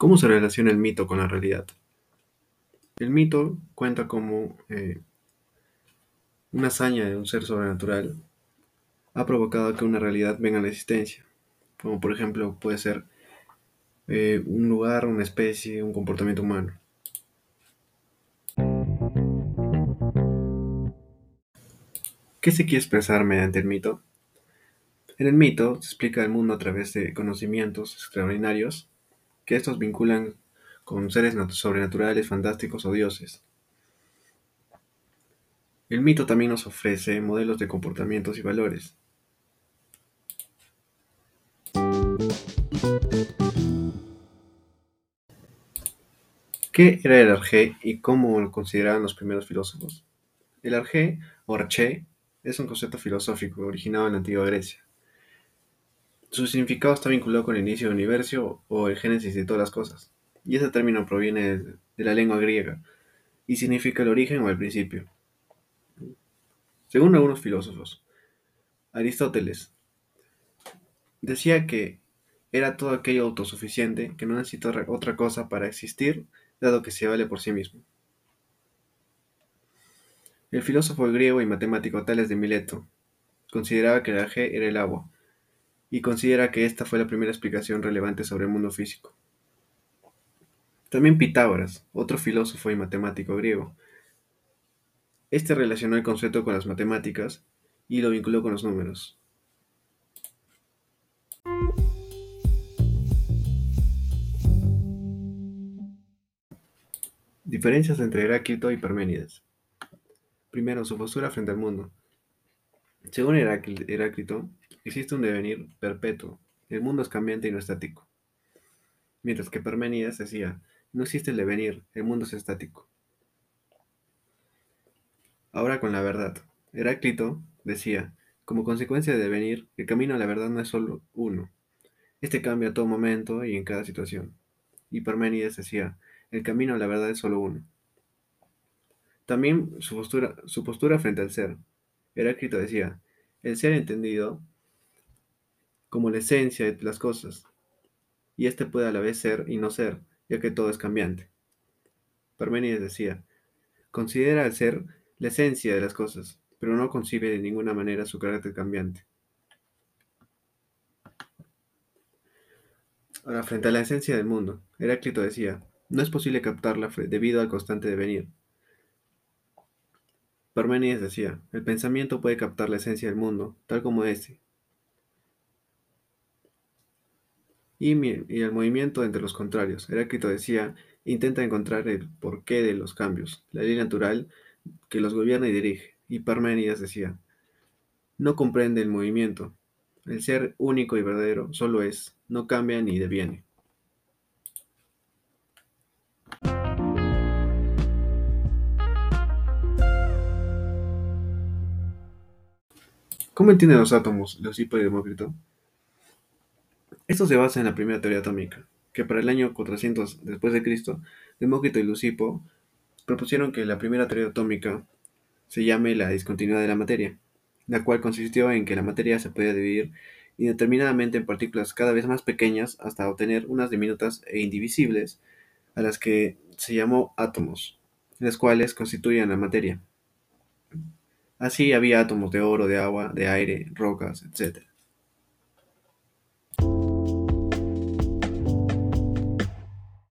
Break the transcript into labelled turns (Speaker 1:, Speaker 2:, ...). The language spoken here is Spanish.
Speaker 1: ¿Cómo se relaciona el mito con la realidad? El mito cuenta como eh, una hazaña de un ser sobrenatural ha provocado que una realidad venga a la existencia, como por ejemplo puede ser eh, un lugar, una especie, un comportamiento humano. ¿Qué se quiere expresar mediante el mito? En el mito se explica el mundo a través de conocimientos extraordinarios que estos vinculan con seres sobrenaturales, fantásticos o dioses. El mito también nos ofrece modelos de comportamientos y valores. ¿Qué era el arjé y cómo lo consideraban los primeros filósofos? El arjé, o arché, es un concepto filosófico originado en la antigua Grecia. Su significado está vinculado con el inicio del universo o el génesis de todas las cosas, y ese término proviene de la lengua griega y significa el origen o el principio. Según algunos filósofos, Aristóteles decía que era todo aquello autosuficiente que no necesita otra cosa para existir, dado que se vale por sí mismo. El filósofo griego y matemático Tales de Mileto consideraba que la G era el agua, y considera que esta fue la primera explicación relevante sobre el mundo físico. También Pitágoras, otro filósofo y matemático griego. Este relacionó el concepto con las matemáticas y lo vinculó con los números. Diferencias entre Heráclito y Parménides. Primero, su postura frente al mundo. Según Heráclito, existe un devenir perpetuo. El mundo es cambiante y no estático. Mientras que Parménides decía, no existe el devenir, el mundo es estático. Ahora con la verdad. Heráclito decía, como consecuencia de devenir, el camino a la verdad no es solo uno. Este cambia a todo momento y en cada situación. Y Parménides decía, el camino a la verdad es solo uno. También su postura, su postura frente al ser. Heráclito decía, el ser entendido como la esencia de las cosas, y éste puede a la vez ser y no ser, ya que todo es cambiante. Parménides decía, considera al ser la esencia de las cosas, pero no concibe de ninguna manera su carácter cambiante. Ahora, frente a la esencia del mundo, Heráclito decía, no es posible captarla debido al constante devenir. Parménides decía, el pensamiento puede captar la esencia del mundo, tal como este. Y, el movimiento entre los contrarios. Heráclito decía, intenta encontrar el porqué de los cambios, la ley natural que los gobierna y dirige. Y Parménides decía, no comprende el movimiento. El ser único y verdadero solo es, no cambia ni deviene. ¿Cómo entienden los átomos Leucipo y Demócrito? Esto se basa en la primera teoría atómica, que para el año 400 después de Cristo, Demócrito y Leucipo propusieron que la primera teoría atómica se llame la discontinuidad de la materia, la cual consistió en que la materia se podía dividir indeterminadamente en partículas cada vez más pequeñas hasta obtener unas diminutas e indivisibles, a las que se llamó átomos, las cuales constituían la materia. Así había átomos de oro, de agua, de aire, rocas, etc.